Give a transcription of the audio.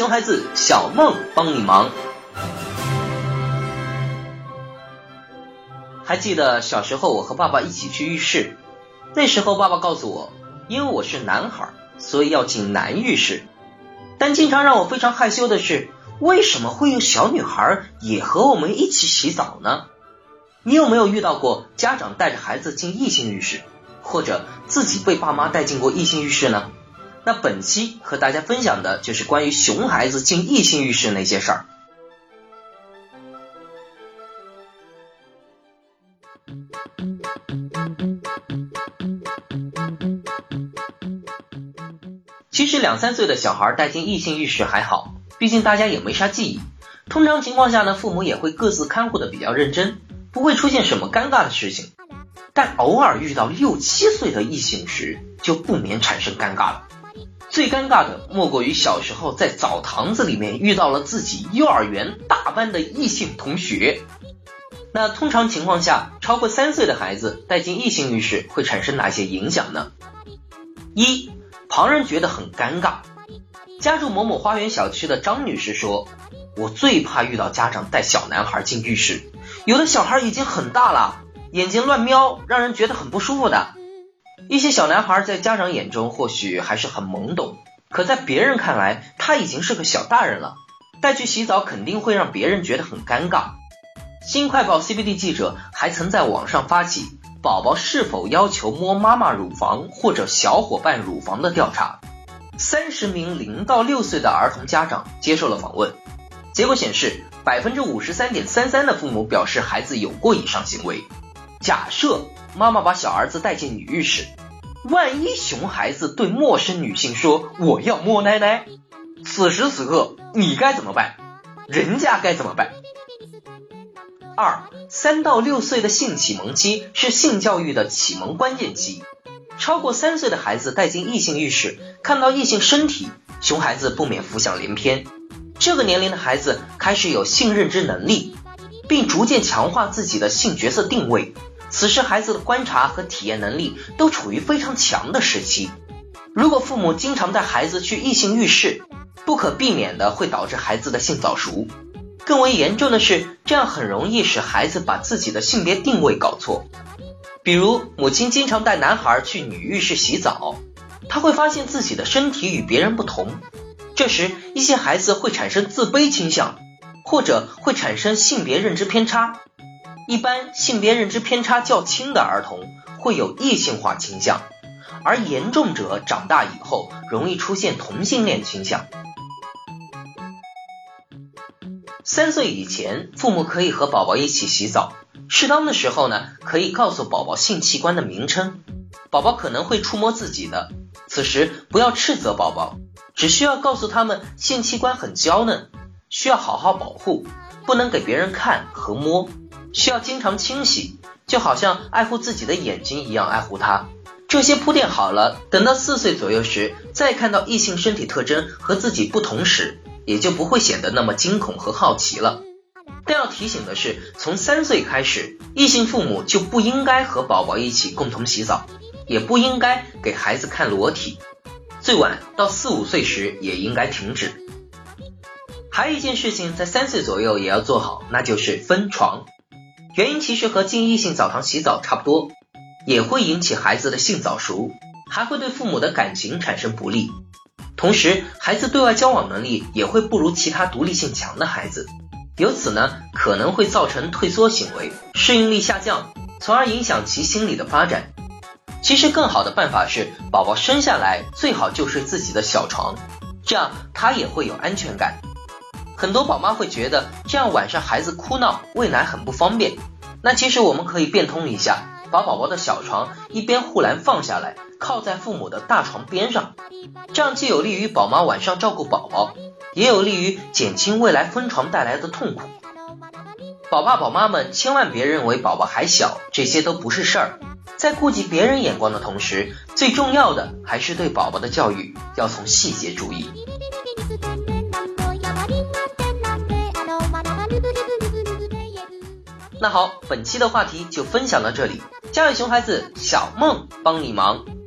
熊孩子小梦帮你忙。还记得小时候我和爸爸一起去浴室，那时候爸爸告诉我，因为我是男孩，所以要进男浴室。但经常让我非常害羞的是，为什么会有小女孩也和我们一起洗澡呢？你有没有遇到过家长带着孩子进异性浴室，或者自己被爸妈带进过异性浴室呢？那本期和大家分享的就是关于熊孩子进异性浴室那些事儿。其实两三岁的小孩带进异性浴室还好，毕竟大家也没啥记忆。通常情况下呢，父母也会各自看护的比较认真，不会出现什么尴尬的事情。但偶尔遇到六七岁的异性时，就不免产生尴尬了。最尴尬的莫过于小时候在澡堂子里面遇到了自己幼儿园大班的异性同学。那通常情况下，超过三岁的孩子带进异性浴室会产生哪些影响呢？一，旁人觉得很尴尬。家住某某花园小区的张女士说：“我最怕遇到家长带小男孩进浴室，有的小孩已经很大了，眼睛乱瞄，让人觉得很不舒服的。”一些小男孩在家长眼中或许还是很懵懂，可在别人看来，他已经是个小大人了。带去洗澡肯定会让别人觉得很尴尬。新快报 CBD 记者还曾在网上发起“宝宝是否要求摸妈妈乳房或者小伙伴乳房”的调查，三十名零到六岁的儿童家长接受了访问，结果显示，百分之五十三点三三的父母表示孩子有过以上行为。假设妈妈把小儿子带进女浴室，万一熊孩子对陌生女性说“我要摸奶奶”，此时此刻你该怎么办？人家该怎么办？二三到六岁的性启蒙期是性教育的启蒙关键期，超过三岁的孩子带进异性浴室，看到异性身体，熊孩子不免浮想联翩。这个年龄的孩子开始有性认知能力，并逐渐强化自己的性角色定位。此时，孩子的观察和体验能力都处于非常强的时期。如果父母经常带孩子去异性浴室，不可避免的会导致孩子的性早熟。更为严重的是，这样很容易使孩子把自己的性别定位搞错。比如，母亲经常带男孩去女浴室洗澡，他会发现自己的身体与别人不同。这时，一些孩子会产生自卑倾向，或者会产生性别认知偏差。一般性别认知偏差较轻的儿童会有异性化倾向，而严重者长大以后容易出现同性恋倾向。三岁以前，父母可以和宝宝一起洗澡，适当的时候呢，可以告诉宝宝性器官的名称。宝宝可能会触摸自己的，此时不要斥责宝宝，只需要告诉他们性器官很娇嫩，需要好好保护，不能给别人看和摸。需要经常清洗，就好像爱护自己的眼睛一样爱护它。这些铺垫好了，等到四岁左右时，再看到异性身体特征和自己不同时，也就不会显得那么惊恐和好奇了。但要提醒的是，从三岁开始，异性父母就不应该和宝宝一起共同洗澡，也不应该给孩子看裸体。最晚到四五岁时也应该停止。还有一件事情，在三岁左右也要做好，那就是分床。原因其实和进异性澡堂洗澡差不多，也会引起孩子的性早熟，还会对父母的感情产生不利。同时，孩子对外交往能力也会不如其他独立性强的孩子，由此呢可能会造成退缩行为、适应力下降，从而影响其心理的发展。其实更好的办法是，宝宝生下来最好就睡自己的小床，这样他也会有安全感。很多宝妈会觉得这样晚上孩子哭闹喂奶很不方便，那其实我们可以变通一下，把宝宝的小床一边护栏放下来，靠在父母的大床边上，这样既有利于宝妈晚上照顾宝宝，也有利于减轻未来分床带来的痛苦。宝爸宝妈们千万别认为宝宝还小，这些都不是事儿，在顾及别人眼光的同时，最重要的还是对宝宝的教育要从细节注意。那好，本期的话题就分享到这里。家有熊孩子，小梦帮你忙。